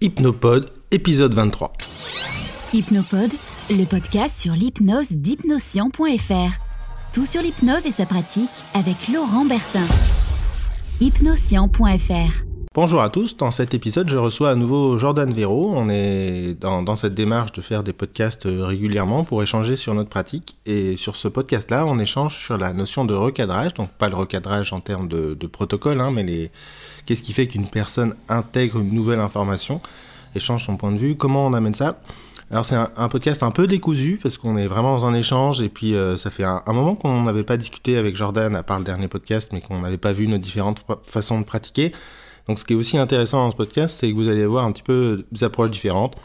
Hypnopod, épisode 23. Hypnopod, le podcast sur l'hypnose d'hypnoscient.fr. Tout sur l'hypnose et sa pratique avec Laurent Bertin. Hypnoscient.fr. Bonjour à tous, dans cet épisode je reçois à nouveau Jordan Véro. On est dans, cette démarche de faire des podcasts euh, régulièrement pour échanger sur notre pratique. Et sur ce podcast-là, on échange sur la notion de recadrage, donc pas le recadrage en termes de, protocole, hein, mais qu'est-ce qui fait qu'une personne intègre une nouvelle information, échange son point de vue, comment on amène ça. Alors c'est un, podcast un peu décousu parce qu'on est vraiment dans un échange et puis euh, ça fait un moment qu'on n'avait pas discuté avec Jordan à part le dernier podcast mais qu'on n'avait pas vu nos différentes façons de pratiquer. Donc ce qui est aussi intéressant dans ce podcast c'est que vous allez voir un petit peu des approches différentes.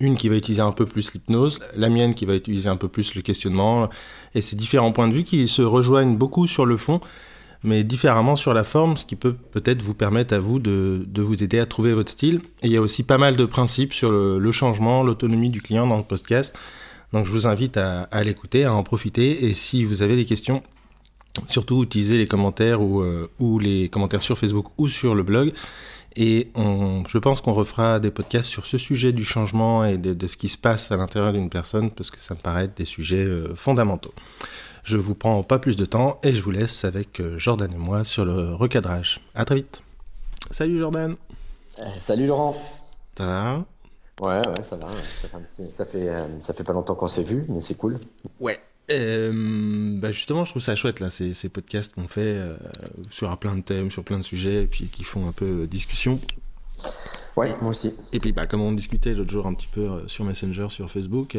Une qui va utiliser un peu plus l'hypnose, la mienne qui va utiliser un peu plus le questionnement et ces différents points de vue qui se rejoignent beaucoup sur le fond mais différemment sur la forme, ce qui peut peut-être vous permettre à vous de, de, vous aider à trouver votre style. Et il y a aussi pas mal de principes sur le, changement, l'autonomie du client dans le podcast. Donc je vous invite à l'écouter, à en profiter. Et si vous avez des questions, surtout utilisez les commentaires ou, euh, ou les commentaires sur Facebook ou sur le blog. Et on, je pense qu'on refera des podcasts sur ce sujet du changement et de, de ce qui se passe à l'intérieur d'une personne parce que ça me paraît être des sujets euh, fondamentaux. Je vous prends pas plus de temps et je vous laisse avec euh, Jordan et moi sur le recadrage. À très vite. Salut Jordan. Euh, salut Laurent. Ça va? Ouais, ouais, ça va. Ça, fait, euh, ça fait pas longtemps qu'on s'est vu, mais c'est cool. Ouais. Euh, bah justement, je trouve ça chouette là, ces, ces podcasts qu'on fait euh, sur plein de thèmes, sur plein de sujets, et puis qui font un peu discussion. Ouais, moi aussi. Et puis, bah, comme on discutait l'autre jour un petit peu sur Messenger, sur Facebook,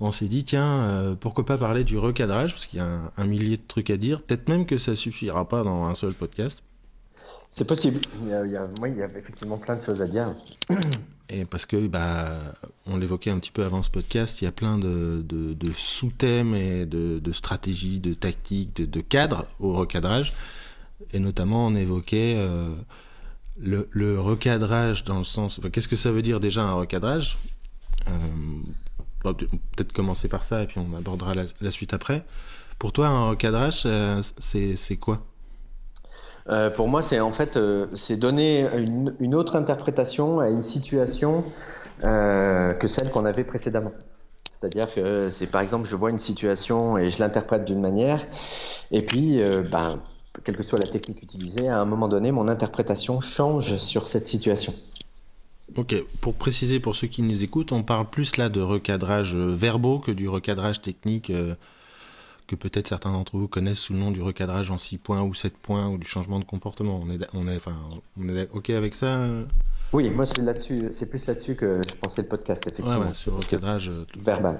on s'est dit tiens euh, pourquoi pas parler du recadrage parce qu'il y a un, un, millier de trucs à dire peut-être même que ça suffira pas dans un seul podcast c'est possible. Il y a, il y a, moi il y a effectivement plein de choses à dire. Et parce que bah on l'évoquait un petit peu avant ce podcast il y a plein de, de, de sous-thèmes et de, de, stratégies de tactiques de, de cadres au recadrage. Et notamment on évoquait euh, le, le recadrage dans le sens bah, qu'est-ce que ça veut dire déjà un recadrage? Euh, peut-être commencer par ça et puis on abordera la, la suite après. Pour toi, un recadrage, euh, c'est quoi? Euh, Pour moi, c'est en fait euh, c'est donner une, autre interprétation à une situation euh, que celle qu'on avait précédemment. C'est-à-dire que c'est par exemple, je vois une situation et je l'interprète d'une manière, et puis, ben, quelle que soit la technique utilisée, à un moment donné, mon interprétation change sur cette situation. Ok, pour préciser pour ceux qui nous écoutent, on parle plus là de recadrage verbaux que du recadrage technique que peut-être certains d'entre vous connaissent sous le nom du recadrage en 6 points ou 7 points ou du changement de comportement. On est, on est, enfin, on est ok avec ça euh? Oui, moi c'est là-dessus, c'est plus là-dessus que je pensais le podcast effectivement. Ouais, ouais sur recadrage verbal.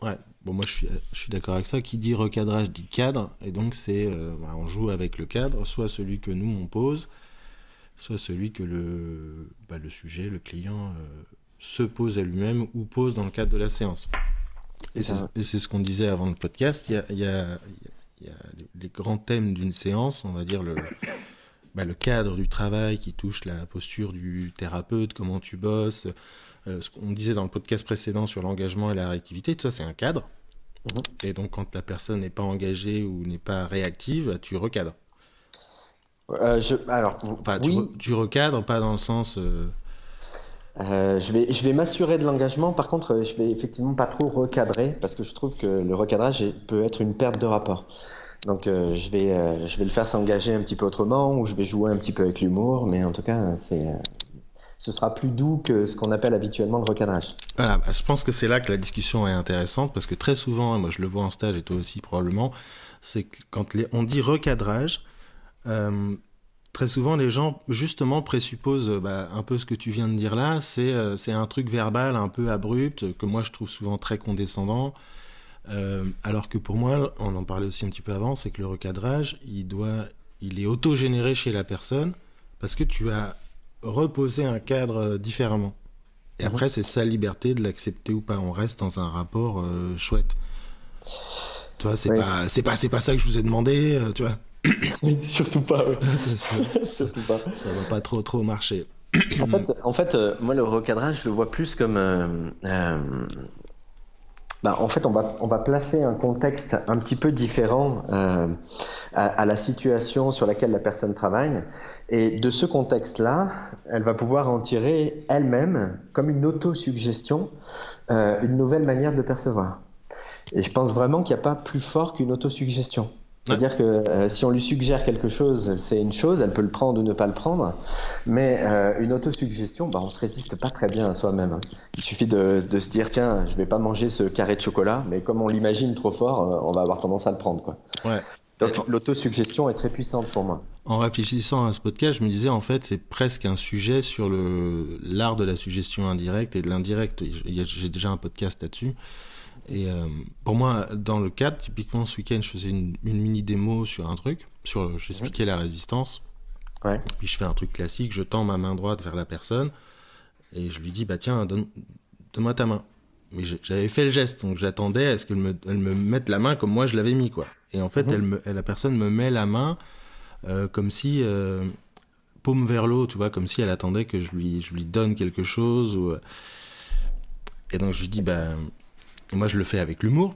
Ouais, bon moi je suis, je suis d'accord avec ça. Qui dit recadrage dit cadre et donc c'est, euh, bah, on joue avec le cadre, soit celui que nous on pose soit celui que le, bah, le sujet, le client, euh, se pose à lui-même ou pose dans le cadre de la séance. Et c'est ce qu'on disait avant le podcast, il y a, il y a, il y a les grands thèmes d'une séance, on va dire le, bah, le cadre du travail qui touche la posture du thérapeute, comment tu bosses, euh, ce qu'on disait dans le podcast précédent sur l'engagement et la réactivité, tout ça c'est un cadre. Mmh. Et donc quand la personne n'est pas engagée ou n'est pas réactive, tu recadres. Euh, je, alors, enfin, oui. tu, tu, recadres pas dans le sens. Euh... Euh, je vais, m'assurer de l'engagement. Par contre, je vais effectivement pas trop recadrer parce que je trouve que le recadrage peut être une perte de rapport. Donc, euh, je vais, euh, je vais le faire s'engager un petit peu autrement ou je vais jouer un petit peu avec l'humour. Mais en tout cas, ce sera plus doux que ce qu'on appelle habituellement le recadrage. Voilà, bah, je pense que c'est là que la discussion est intéressante parce que très souvent, moi je le vois en stage et toi aussi probablement, c'est quand on dit recadrage très souvent, les gens, justement, présupposent bah, un peu ce que tu viens de dire là. C'est euh, un truc verbal un peu abrupt, que moi je trouve souvent très condescendant. Euh, alors que pour moi, on en parlait aussi un petit peu avant, c'est que le recadrage, il, doit, il est autogénéré chez la personne parce que tu as reposé un cadre différemment. Et mmh. après, c'est sa liberté de l'accepter ou pas. On reste dans un rapport euh, chouette. Tu vois, c'est oui. pas, c'est pas, c'est pas ça que je vous ai demandé, euh, tu vois. Oui, surtout pas. Oui. surtout pas. Ça va pas trop trop marcher. en fait, en fait, euh, moi le recadrage, je le vois plus comme euh, euh, bah, en fait, on va, on va placer un contexte un petit peu différent euh, à, à, la situation sur laquelle la personne travaille. Et de ce contexte-là, elle va pouvoir en tirer elle-même, comme une autosuggestion, euh, une nouvelle manière de percevoir. Et je pense vraiment qu'il n'y a pas plus fort qu'une autosuggestion. C'est-à-dire que euh, si on lui suggère quelque chose, c'est une chose, elle peut le prendre ou ne pas le prendre, mais euh, une autosuggestion, bah, on se résiste pas très bien à soi-même. Il suffit de, de, se dire, tiens, je vais pas manger ce carré de chocolat, mais comme on l'imagine trop fort, euh, on va avoir tendance à le prendre. Quoi. Ouais. Donc l'autosuggestion est très puissante pour moi. En réfléchissant à ce podcast, je me disais en fait c'est presque un sujet sur le l'art de la suggestion indirecte et de l'indirect. J'ai déjà un podcast là-dessus. Et euh, pour moi, dans le cadre, typiquement ce week-end, je faisais une, une, mini démo sur un truc, sur j'expliquais la résistance. Ouais. Puis je fais un truc classique, je tends ma main droite vers la personne et je lui dis bah tiens donne, donne-moi ta main. Mais j'avais fait le geste, donc j'attendais à ce qu'elle me, elle me mette la main comme moi je l'avais mis quoi. Et en fait, Mhm. elle me, la personne me met la main euh, comme si euh, paume vers l'eau, tu vois, comme si elle attendait que je lui, je lui donne quelque chose. Ou... Et donc je lui dis bah moi je le fais avec l'humour.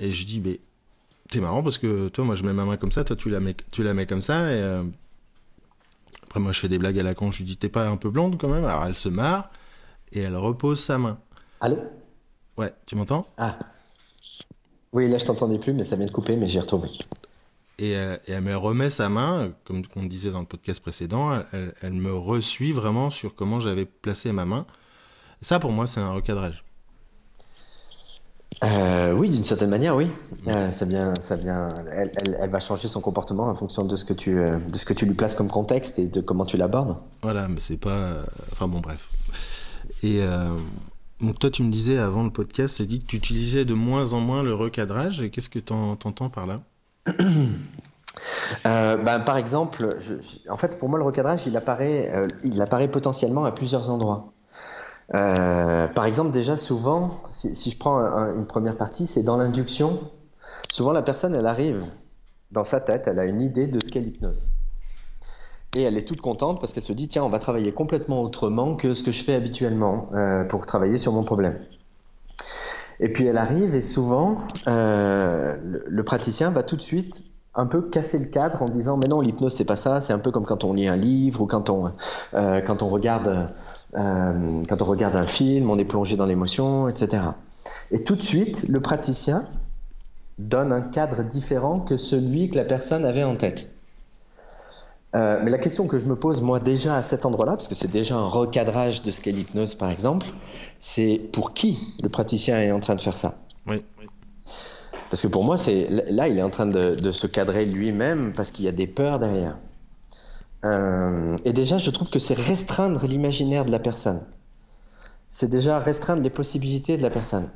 Et je dis mais c'est marrant parce que toi moi je mets ma main comme ça toi tu la mets tu la mets comme ça et euh... après moi je fais des blagues à la con je lui dis t'es pas un peu blonde quand même? Alors elle se marre et elle repose sa main. Allô? Ouais tu m'entends? Ah. Oui là je t'entendais plus mais ça vient de couper mais j'ai retrouvé. Et elle, et elle, me remet sa main comme on disait dans le podcast précédent elle, elle me resuit vraiment sur comment j'avais placé ma main. Ça pour moi c'est un recadrage euh, oui, d'une certaine manière, oui. Euh, ça vient, ça vient. Elle, elle, elle, va changer son comportement en fonction de ce que tu, euh, de ce que tu lui places comme contexte et de comment tu l'abordes. Voilà, mais c'est pas. Enfin bon, bref. Et euh, donc toi, tu me disais avant le podcast, c'est dit que tu utilisais de moins en moins le recadrage. Et qu'est-ce que tu entends par là? Ben, Par exemple, je, en fait, pour moi, le recadrage, il apparaît, euh, il apparaît potentiellement à plusieurs endroits. Euh, par exemple, déjà souvent, si, je prends un, une première partie, c'est dans l'induction. Souvent, la personne, elle arrive dans sa tête, elle a une idée de ce qu'est l'hypnose. Et elle est toute contente parce qu'elle se dit tiens, on va travailler complètement autrement que ce que je fais habituellement euh, pour travailler sur mon problème. Et puis elle arrive et souvent, euh, le, praticien va tout de suite un peu casser le cadre en disant mais non, l'hypnose c'est pas ça, c'est un peu comme quand on lit un livre ou quand on, quand on regarde euh, quand on regarde un film, on est plongé dans l'émotion, etc. Et tout de suite, le praticien donne un cadre différent que celui que la personne avait en tête. Euh, mais la question que je me pose moi déjà à cet endroit-là, parce que c'est déjà un recadrage de ce qu'est l'hypnose par exemple, c'est pour qui le praticien est en train de faire ça? Oui. Parce que pour moi, c'est là, il est en train de, de se cadrer lui-même parce qu'il y a des peurs derrière. Euh, et déjà, je trouve que c'est restreindre l'imaginaire de la personne. C'est déjà restreindre les possibilités de la personne.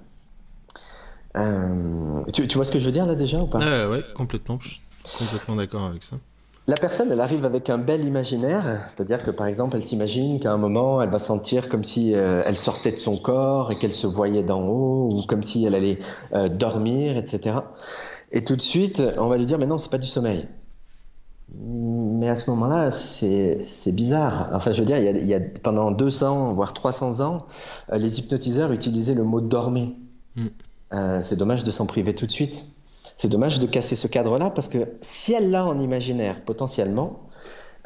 Euh, tu, tu, vois ce que je veux dire là déjà ou pas? Ouais, complètement. Je suis complètement d'accord avec ça. La personne, elle arrive avec un bel imaginaire, c'est-à-dire que par exemple, elle s'imagine qu'à un moment, elle va sentir comme si euh, elle sortait de son corps et qu'elle se voyait d'en haut, ou comme si elle allait euh, dormir, etc. Et tout de suite, on va lui dire, mais non, c'est pas du sommeil. Mais à ce moment-là, c'est bizarre. Enfin, je veux dire, il y, a, il y, a, pendant 200, voire 300 ans, euh, les hypnotiseurs utilisaient le mot dormir. Mm. c'est dommage de s'en priver tout de suite. C'est dommage de casser ce cadre-là parce que si elle l'a en imaginaire, potentiellement,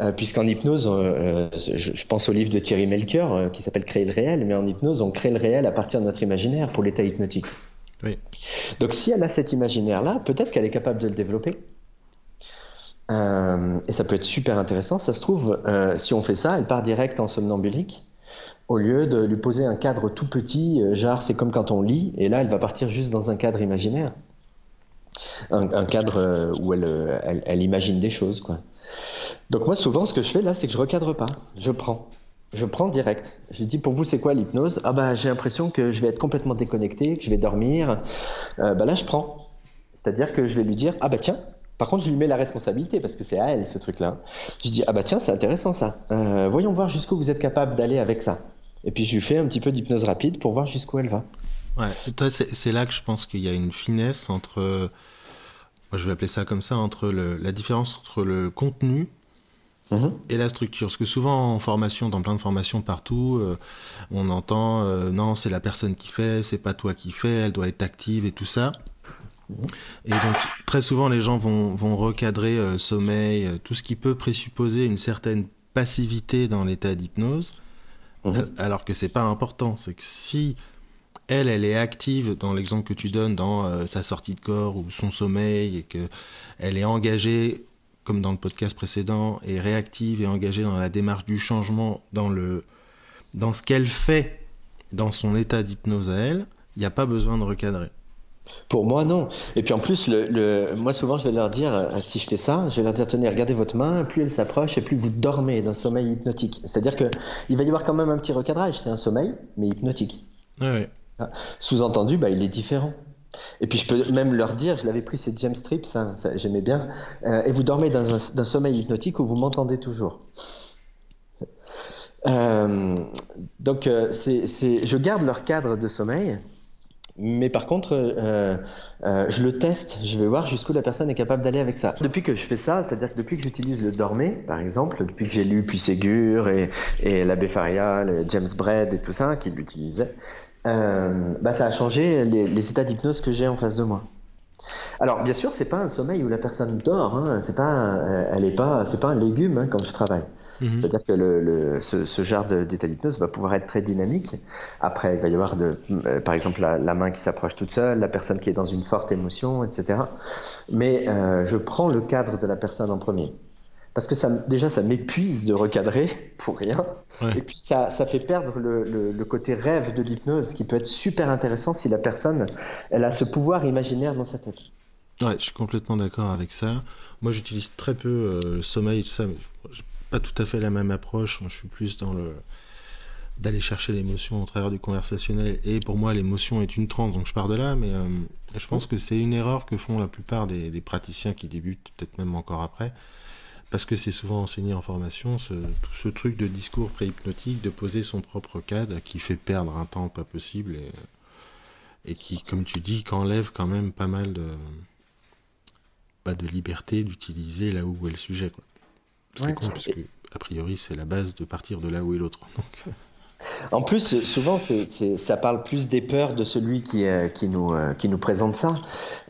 euh, puisqu'en hypnose, euh, je, je, pense au livre de Thierry Melchior euh, qui s'appelle Créer le réel, mais en hypnose, on crée le réel à partir de notre imaginaire pour l'état hypnotique. Oui. Donc si elle a cet imaginaire-là, peut-être qu'elle est capable de le développer. Euh, et ça peut être super intéressant. Ça se trouve, euh, si on fait ça, elle part direct en somnambulique au lieu de lui poser un cadre tout petit, euh, genre c'est comme quand on lit, et là elle va partir juste dans un cadre imaginaire un, cadre où elle, elle, imagine des choses. Quoi. Donc moi, souvent, ce que je fais là, c'est que je recadre pas. Je prends. Je prends direct. Je dis, pour vous, c'est quoi l'hypnose? Ah bah, j'ai l'impression que je vais être complètement déconnecté, que je vais dormir. Euh, bah là, je prends. C'est-à-dire que je vais lui dire, ah bah tiens, par contre, je lui mets la responsabilité parce que c'est à elle ce truc-là. Je dis, ah bah tiens, c'est intéressant ça. Euh, voyons voir jusqu'où vous êtes capable d'aller avec ça. Et puis je lui fais un petit peu d'hypnose rapide pour voir jusqu'où elle va. Ouais, c'est là que je pense qu'il y a une finesse entre, moi je vais appeler ça comme ça, entre le, la différence entre le contenu Mhm. Et la structure, parce que souvent en formation, dans plein de formations partout, euh, on entend euh, non, c'est la personne qui fait, c'est pas toi qui fais, elle doit être active et tout ça. Et donc très souvent les gens vont, vont recadrer euh, sommeil, tout ce qui peut présupposer une certaine passivité dans l'état d'hypnose, mhm. alors que c'est pas important. C'est que si elle, elle est active dans l'exemple que tu donnes dans sa sortie de corps ou son sommeil et que elle est engagée comme dans le podcast précédent, est réactive et engagée dans la démarche du changement, dans, le, dans ce qu'elle fait dans son état d'hypnose à elle, il n'y a pas besoin de recadrer. Pour moi, non. Et puis en plus, le, moi souvent, je vais leur dire, euh, si je fais ça, je vais leur dire, tenez, regardez votre main, plus elle s'approche et plus vous dormez d'un sommeil hypnotique. C'est-à-dire qu'il va y avoir quand même un petit recadrage. C'est un sommeil, mais hypnotique. Ouais, Sous-entendu, bah, il est différent. Et puis je peux même leur dire, je l'avais pris, c'est James Strip, ça, j'aimais bien. Euh, et vous dormez dans un, sommeil hypnotique où vous m'entendez toujours. Euh, donc euh, je garde leur cadre de sommeil, mais par contre, je le teste, je vais voir jusqu'où la personne est capable d'aller avec ça. Depuis que je fais ça, c'est-à-dire que depuis que j'utilise le dormé, par exemple, depuis que j'ai lu Puisségur et, et l'abbé Faria, James Bredd et tout ça, qui l'utilisaient, euh, bah, ça a changé les, états d'hypnose que j'ai en face de moi. Alors bien sûr, c'est pas un sommeil où la personne dort, hein, c'est pas, euh, elle est pas, c'est pas un légume hein, quand je travaille. Mhm. C'est-à-dire que le, ce, genre d'état d'hypnose va pouvoir être très dynamique. Après, il va y avoir de, euh, par exemple la, main qui s'approche toute seule, la personne qui est dans une forte émotion, etc. Mais je prends le cadre de la personne en premier parce que ça, déjà ça m'épuise de recadrer pour rien, et puis ça, ça fait perdre le, le, côté rêve de l'hypnose qui peut être super intéressant si la personne elle a ce pouvoir imaginaire dans sa tête. Ouais, je suis complètement d'accord avec ça. Moi j'utilise très peu euh, le sommeil, ça, mais pas tout à fait la même approche. Je suis plus dans le d'aller chercher l'émotion au travers du conversationnel et pour moi l'émotion est une transe donc je pars de là mais euh, je pense que c'est une erreur que font la plupart des, praticiens qui débutent peut-être même encore après parce que c'est souvent enseigné en formation, ce, tout ce truc de discours préhypnotique, de poser son propre cadre qui fait perdre un temps pas possible et, qui, comme tu dis, enlève quand même pas mal de, pas de liberté d'utiliser là où est le sujet. C'est con, parce que, a priori, c'est la base de partir de là où est l'autre. Donc... En plus, souvent, ça parle plus des peurs de celui qui, euh, qui, nous, euh, qui nous présente ça.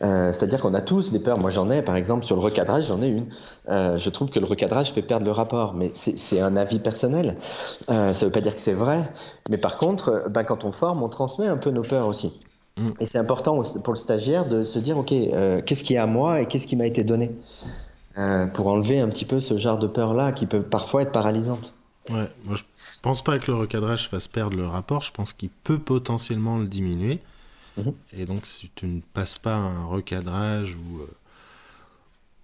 Euh, c'est-à-dire qu'on a tous des peurs. Moi, j'en ai, par exemple, sur le recadrage, j'en ai une. je trouve que le recadrage fait perdre le rapport, mais c'est un avis personnel. ça ne veut pas dire que c'est vrai. Mais par contre, ben, quand on forme, on transmet un peu nos peurs aussi. Mm. Et c'est important pour le stagiaire de se dire, OK, qu'est-ce qui est à moi et qu'est-ce qui m'a été donné? Pour enlever un petit peu ce genre de peur-là qui peut parfois être paralysante. Ouais, moi je pense pas que le recadrage fasse perdre le rapport, je pense qu'il peut potentiellement le diminuer. Mhm. Et donc, si tu ne passes pas un recadrage ou, euh,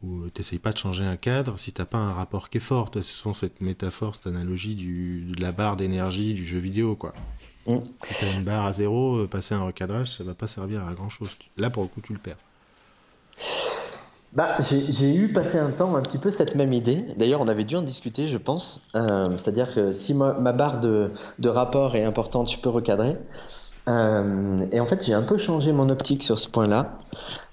ou t'essayes pas de changer un cadre, si t'as pas un rapport qui est fort, c'est souvent cette métaphore, cette analogie du, de la barre d'énergie du jeu vidéo, quoi. Mhm. Si t'as une barre à zéro, euh, passer un recadrage, ça va pas servir à grand chose. Là, pour le coup, tu le perds. Bah, j'ai eu passé un temps un petit peu cette même idée. D'ailleurs, on avait dû en discuter, je pense. Euh, c'est-à-dire que si ma, barre de, rapport est importante, je peux recadrer. Euh, et en fait, j'ai un peu changé mon optique sur ce point-là.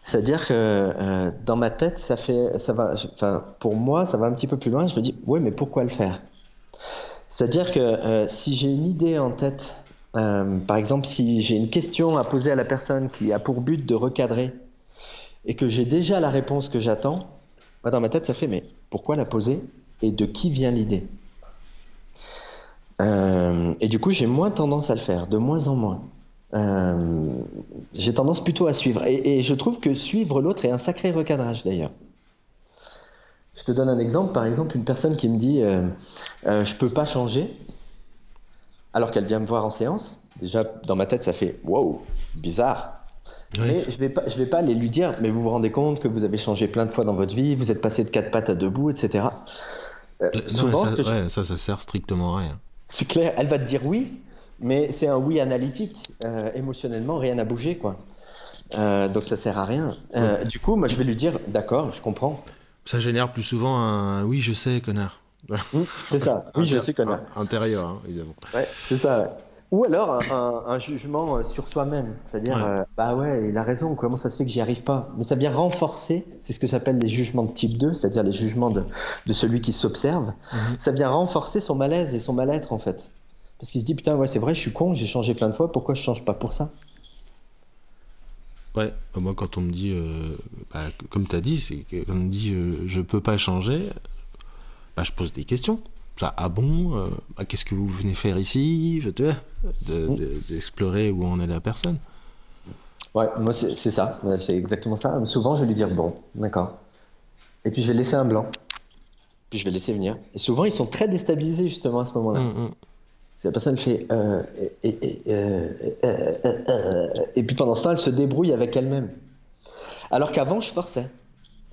C'est-à-dire que euh, dans ma tête, ça fait, ça va, enfin, pour moi, ça va un petit peu plus loin. Je me dis, ouais, mais pourquoi le faire? C'est-à-dire que si j'ai une idée en tête, par exemple, si j'ai une question à poser à la personne qui a pour but de recadrer et que j'ai déjà la réponse que j'attends, dans ma tête, ça fait mais pourquoi la poser et de qui vient l'idée? Euh, Et du coup, j'ai moins tendance à le faire, de moins en moins. Euh, j'ai tendance plutôt à suivre. Et, je trouve que suivre l'autre est un sacré recadrage d'ailleurs. Je te donne un exemple, par exemple, une personne qui me dit euh, euh Je peux pas changer, alors qu'elle vient me voir en séance. Déjà, dans ma tête, ça fait Wow, bizarre. Mais je vais pas, je vais pas aller lui dire, mais vous vous rendez compte que vous avez changé plein de fois dans votre vie, vous êtes passé de quatre pattes à debout, etc. Euh, souvent, ça, ça, ça, sert strictement à rien. C'est clair, elle va te dire oui, mais c'est un oui analytique. Euh, émotionnellement, rien n'a bougé, quoi. Euh, donc ça sert à rien. Du coup, moi, je vais lui dire, d'accord, je comprends. Ça génère plus souvent un oui, je sais, connard. c'est ça. Oui, je sais, connard. Intérieur, hein, évidemment. Ouais, c'est ça. Ou alors un, jugement euh, sur soi-même, c'est-à-dire euh, bah ouais, il a raison, comment ça se fait que j'y arrive pas? Mais ça vient renforcer, c'est ce que s'appelle les jugements de type 2, c'est-à-dire les jugements de, de celui qui s'observe. Mhm. Ça vient renforcer son malaise et son mal-être en fait. Parce qu'il se dit putain, ouais, c'est vrai, je suis con, j'ai changé plein de fois, pourquoi je change pas pour ça? Ouais, bah, moi quand on me dit, euh, bah, comme tu as dit, c'est quand on me dit je peux pas changer, bah, je pose des questions ah bon, euh, bah, qu'est-ce que vous venez faire ici D'explorer où en est la personne. Ouais, moi c'est ça, c'est exactement ça. Souvent je vais lui dire bon, d'accord. Et puis je vais laisser un blanc. Puis je vais laisser venir. Et souvent ils sont très déstabilisés justement à ce moment-là. Hum, hum. La personne fait euh, euh, et puis pendant ce temps elle se débrouille avec elle-même. Alors qu'avant je forçais.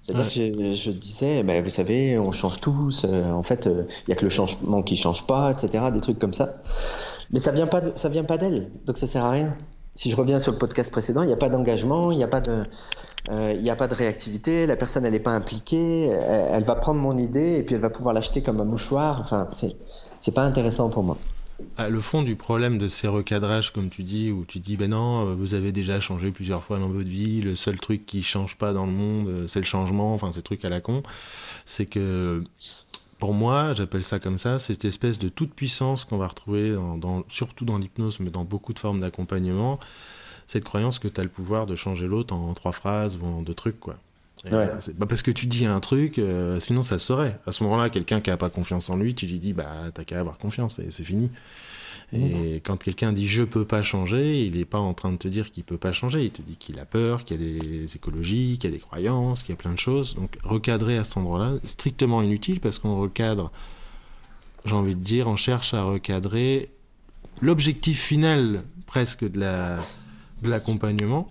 C'est-à-dire que je, disais, bah, vous savez, on change tous, euh, en fait, il euh, n'y a que le changement qui change pas, etc., des trucs comme ça. Mais ça vient pas, ça vient pas d'elle, donc ça sert à rien. Si je reviens sur le podcast précédent, il n'y a pas d'engagement, il n'y a pas de, euh, il a pas de réactivité, la personne elle n'est pas impliquée, elle, elle, va prendre mon idée et puis elle va pouvoir l'acheter comme un mouchoir. Enfin, c'est, c'est pas intéressant pour moi. Ah, le fond du problème de ces recadrages, comme tu dis, où tu dis, ben non, vous avez déjà changé plusieurs fois dans votre vie, le seul truc qui change pas dans le monde, euh, c'est le changement, enfin ces trucs à la con, c'est que pour moi, j'appelle ça comme ça, cette espèce de toute puissance qu'on va retrouver, dans, surtout dans l'hypnose, mais dans beaucoup de formes d'accompagnement, cette croyance que tu as le pouvoir de changer l'autre en trois phrases ou en deux trucs, quoi. Ouais. parce que tu dis un truc, euh, sinon ça se saurait. À ce moment-là, quelqu'un qui a pas confiance en lui, tu lui dis bah t'as qu'à avoir confiance et c'est fini. Et mmh. quand quelqu'un dit je peux pas changer, il n'est pas en train de te dire qu'il peut pas changer. Il te dit qu'il a peur, qu'il y a des écologies, qu'il y a des croyances, qu'il y a plein de choses. Donc recadrer à cet endroit-là, strictement inutile parce qu'on recadre. J'ai envie de dire, on cherche à recadrer l'objectif final presque de la de l'accompagnement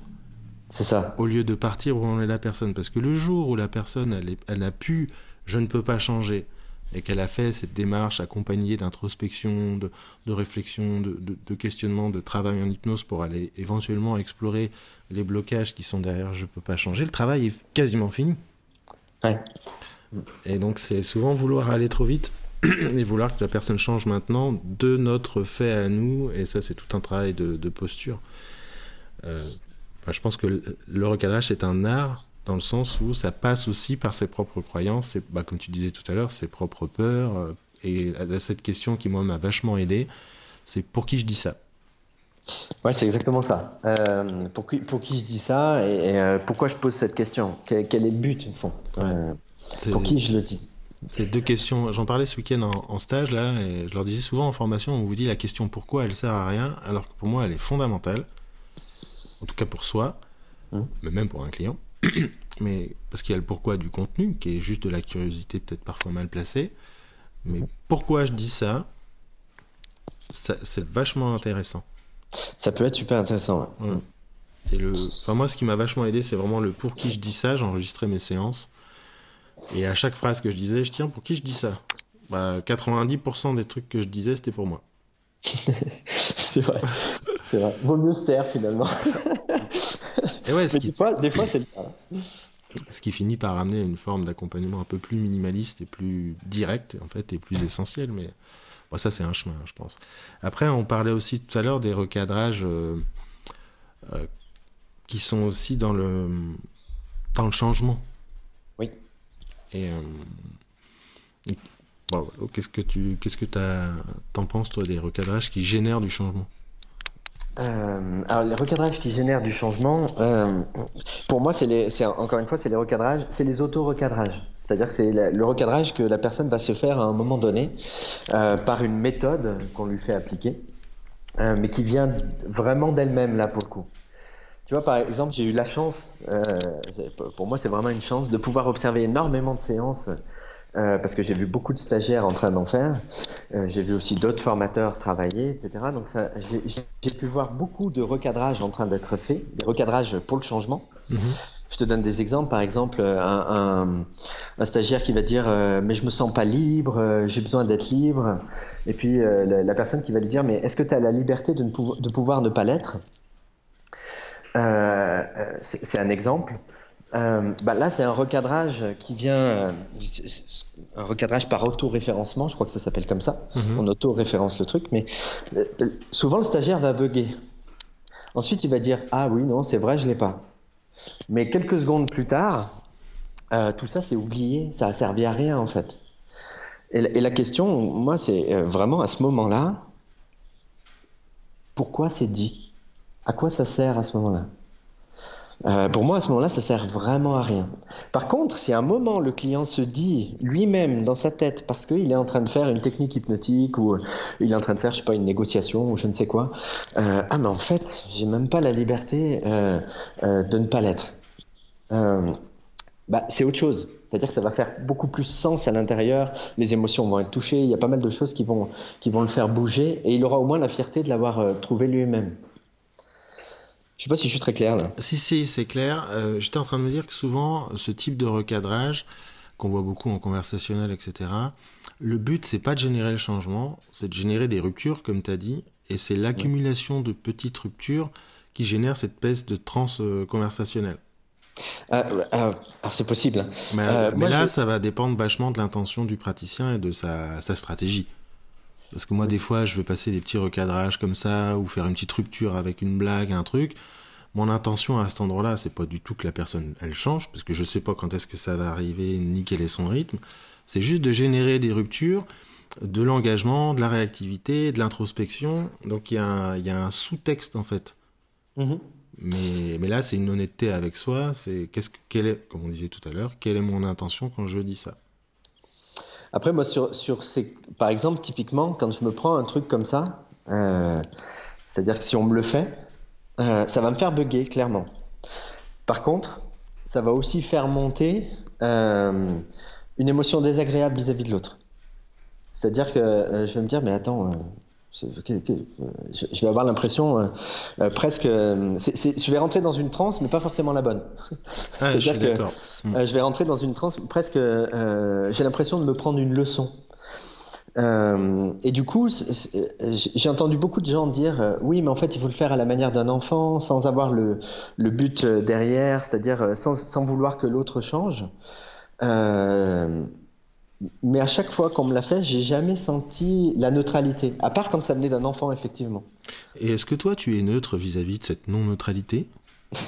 c'est ça. Au lieu de partir où on est la personne. Parce que le jour où la personne, elle, elle a pu, je ne peux pas changer, et qu'elle a fait cette démarche accompagnée d'introspection, de, de, réflexion, de, de, questionnement, de travail en hypnose pour aller éventuellement explorer les blocages qui sont derrière je ne peux pas changer, le travail est quasiment fini. Ouais. Et donc c'est souvent vouloir aller trop vite et vouloir que la personne change maintenant de notre fait à nous, et ça c'est tout un travail de, posture. Euh, je pense que le recadrage, c'est un art dans le sens où ça passe aussi par ses propres croyances, bah, comme tu disais tout à l'heure, ses propres peurs. Euh, et cette question qui, moi, m'a vachement aidé, c'est pour qui je dis ça Ouais, c'est exactement ça. Euh, pour, qui, pour qui je dis ça et, euh, pourquoi je pose cette question? Quel, est le but, au fond? Pour qui je le dis? C'est deux questions. J'en parlais ce week-end en, en, stage, là, et je leur disais souvent en formation, on vous dit la question pourquoi, elle sert à rien, alors que pour moi, elle est fondamentale en tout cas pour soi, mmh. mais même pour un client. mais parce qu'il y a le pourquoi du contenu, qui est juste de la curiosité peut-être parfois mal placée. Mais mmh. pourquoi je dis ça, c'est vachement intéressant. Ça peut être super intéressant. Ouais. Mmh. Et le, enfin moi, ce qui m'a vachement aidé, c'est vraiment le pour qui je dis ça. J'enregistrais mes séances. Et à chaque phrase que je disais, je tiens, pour qui je dis ça? Bah, 90% des trucs que je disais, c'était pour moi. c'est vrai. C'est vrai. Vaut mieux se taire finalement. Et ouais, Mais des, fois, des fois, c'est le cas. Ce qui finit par amener une forme d'accompagnement un peu plus minimaliste et plus direct, en fait, et plus essentiel. Mais bon, ça, c'est un chemin, je pense. Après, on parlait aussi tout à l'heure des recadrages euh, euh, qui sont aussi dans le, dans le changement. Oui. Et. Euh, bon, qu'est-ce que tu qu'est-ce que t'en penses toi des recadrages qui génèrent du changement? Euh, alors les recadrages qui génèrent du changement, euh, pour moi c'est encore une fois c'est les recadrages, c'est les auto-recadrages. C'est-à-dire que c'est le recadrage que la personne va se faire à un moment donné euh, par une méthode qu'on lui fait appliquer, euh, mais qui vient vraiment d'elle-même là pour le coup. Tu vois, par exemple, j'ai eu la chance, euh, pour moi c'est vraiment une chance, de pouvoir observer énormément de séances euh, parce que j'ai vu beaucoup de stagiaires en train d'en faire. Euh, j'ai vu aussi d'autres formateurs travailler, etc. Donc j'ai pu voir beaucoup de recadrages en train d'être faits, des recadrages pour le changement. Mhm. Je te donne des exemples. Par exemple, un, un, stagiaire qui va dire euh, mais je me sens pas libre, j'ai besoin d'être libre. Et puis la, personne qui va lui dire mais est-ce que tu as la liberté de, ne de pouvoir ne pas l'être? C'est un exemple. Euh, bah là, c'est un recadrage qui vient, euh, un recadrage par auto-référencement, je crois que ça s'appelle comme ça. Mhm. On auto-référence le truc, mais souvent le stagiaire va bugger. Ensuite, il va dire Ah oui, non, c'est vrai, je l'ai pas. Mais quelques secondes plus tard, euh, tout ça c'est oublié, ça a servi à rien en fait. Et, la- et la question, moi, c'est vraiment à ce moment-là, pourquoi c'est dit? À quoi ça sert à ce moment-là? Euh, Pour moi, à ce moment-là, ça sert vraiment à rien. Par contre, si à un moment le client se dit lui-même dans sa tête, parce qu'il est en train de faire une technique hypnotique ou euh, il est en train de faire, je sais pas, une négociation ou je ne sais quoi, euh, ah mais en fait, j'ai même pas la liberté de ne pas l'être. Bah, c'est autre chose. C'est-à-dire que ça va faire beaucoup plus sens à l'intérieur, les émotions vont être touchées, il y a pas mal de choses qui vont, qui vont le faire bouger et il aura au moins la fierté de l'avoir trouvé lui-même. Je sais pas si je suis très clair là. Si, si, c'est clair. Euh, J'étais en train de me dire que souvent, ce type de recadrage, qu'on voit beaucoup en conversationnel, etc., le but, c'est pas de générer le changement, c'est de générer des ruptures, comme tu as dit, et c'est l'accumulation de petites ruptures qui génère cette peste de trans conversationnelle. Euh, euh, alors c'est possible. hein. Mais, Euh, mais là, je- ça va dépendre vachement de l'intention du praticien et de sa, sa stratégie. Parce que moi, des fois, je vais passer des petits recadrages comme ça, ou faire une petite rupture avec une blague, un truc. Mon intention à cet endroit-là, c'est pas du tout que la personne, elle change, parce que je sais pas quand est-ce que ça va arriver, ni quel est son rythme. C'est juste de générer des ruptures, de l'engagement, de la réactivité, de l'introspection. Donc, il y a un, sous-texte, en fait. Mhm. Mais, mais là, c'est une honnêteté avec soi. C'est qu'est-ce que, quelle est, comme on disait tout à l'heure, quelle est mon intention quand je dis ça? Après, moi, sur, sur ces... par exemple, typiquement, quand je me prends un truc comme ça, euh, c'est-à-dire que si on me le fait, euh, ça va me faire bugger, clairement. Par contre, ça va aussi faire monter euh, une émotion désagréable vis-à-vis de l'autre. C'est-à-dire que je vais me dire, mais attends, je, vais avoir l'impression euh, euh, presque. euh, je vais rentrer dans une transe, mais pas forcément la bonne. Ah, je suis que-. Mm. Je vais rentrer dans une transe presque. J'ai l'impression de me prendre une leçon. Et du coup, j'ai entendu beaucoup de gens dire oui, mais en fait, il faut le faire à la manière d'un enfant, sans avoir le, le but derrière, c'est-à-dire sans, sans vouloir que l'autre change. Euh, mais à chaque fois qu'on me l'a fait, j'ai jamais senti la neutralité, à part quand ça venait d'un enfant, effectivement. Et est-ce que toi, tu es neutre vis-à-vis de cette non-neutralité?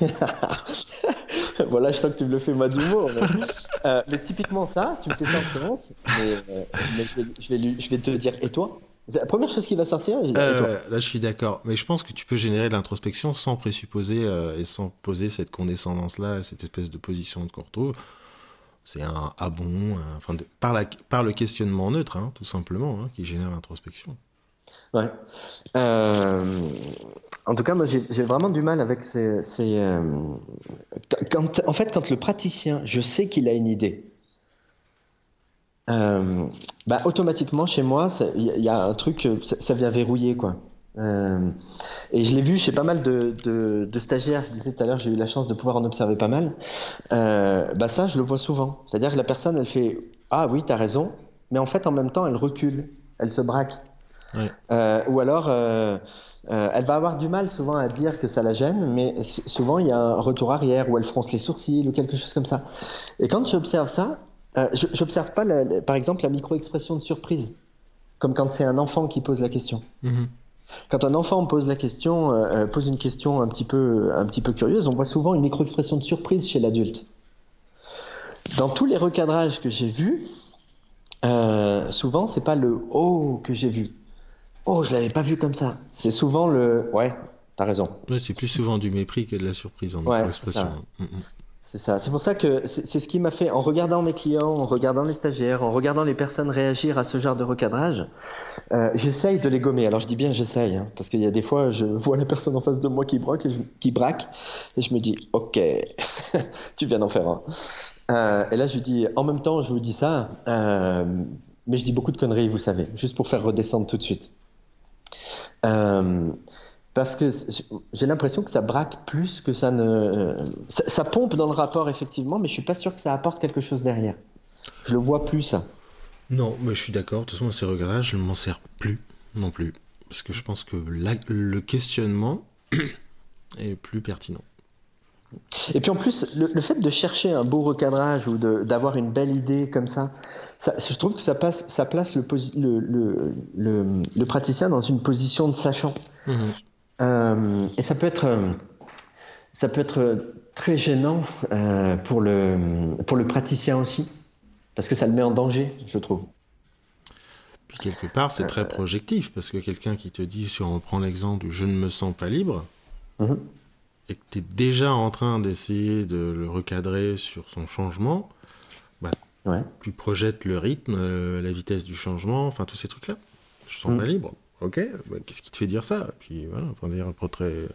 Voilà, je sens que tu me le fais moi d'humour. Mais, euh, mais typiquement ça, tu me fais ça en séance, mais, euh, mais je, vais, je, vais lui- je vais te dire, et toi? La première chose qui va sortir, je vais dire, et toi? Euh, Là, je suis d'accord. Mais je pense que tu peux générer de l'introspection sans présupposer euh, et sans poser cette condescendance-là, cette espèce de position qu'on retrouve. C'est un ah bon, un- enfin, par, le questionnement neutre, hein, tout simplement, hein, qui génère l'introspection. Ouais. Euh, en tout cas, moi, j'ai vraiment du mal avec ces. euh, en fait, quand le praticien, je sais qu'il a une idée, euh, bah, automatiquement, chez moi, il y, y a un truc, ça vient verrouiller, quoi. Euh, et je l'ai vu chez pas mal de, de- de stagiaires. Je disais tout à l'heure, j'ai eu la chance de pouvoir en observer pas mal. Euh, bah ça, je le vois souvent. C'est-à-dire que la personne, elle fait Ah oui, t'as raison, mais en fait, en même temps, elle recule, elle se braque. Euh, ou alors, elle va avoir du mal souvent à dire que ça la gêne, mais souvent il y a un retour arrière où elle fronce les sourcils ou quelque chose comme ça. Et quand j'observe ça, je j'observe pas, la- la- par exemple, la micro-expression de surprise, comme quand c'est un enfant qui pose la question. Mhm. Quand un enfant pose la question, euh, euh, pose une question un petit peu, un petit peu curieuse, on voit souvent une micro-expression de surprise chez l'adulte. Dans tous les recadrages que j'ai vus, euh, souvent c'est pas le oh que j'ai vu. Oh, je l'avais pas vu comme ça. C'est souvent le ouais, t'as raison. Ouais, c'est plus souvent du mépris que de la surprise en Ouais, expression. c'est C'est ça. C'est pour ça que c'est ce qui m'a fait, en regardant mes clients, en regardant les stagiaires, en regardant les personnes réagir à ce genre de recadrage, euh, j'essaye de les gommer. Alors je dis bien j'essaye, hein, parce qu'il y a des fois, je vois la personne en face de moi qui braque et je, me dis, ok, tu viens d'en faire un. Euh, et là, je dis, en même temps, je vous dis ça, euh, mais je dis beaucoup de conneries, vous savez, juste pour faire redescendre tout de suite. Euh, parce que j'ai l'impression que ça braque plus que ça ne. Ça, ça pompe dans le rapport, effectivement, mais je suis pas sûr que ça apporte quelque chose derrière. Je le vois plus, ça. Non, mais je suis d'accord. De toute façon, ces regardages, je ne m'en sers plus non plus. Parce que je pense que la- le questionnement est plus pertinent. Et puis en plus, le, fait de chercher un beau recadrage ou d'avoir une belle idée comme ça, ça, je trouve que ça, passe, ça place le, le, le, praticien dans une position de sachant. Mhm. Euh, et ça peut être, ça peut être très gênant euh, pour, le, pour le praticien aussi, parce que ça le met en danger, je trouve. Puis quelque part, c'est très projectif, parce que quelqu'un qui te dit, si on prend l'exemple du je ne me sens pas libre, mhm et que tu es déjà en train d'essayer de le recadrer sur son changement, bah, tu projettes le rythme, euh, la vitesse du changement, enfin tous ces trucs-là. Je sens mm. pas libre. Ok, bah, qu'est-ce qui te fait dire ça? Puis voilà, on dire, pas, très...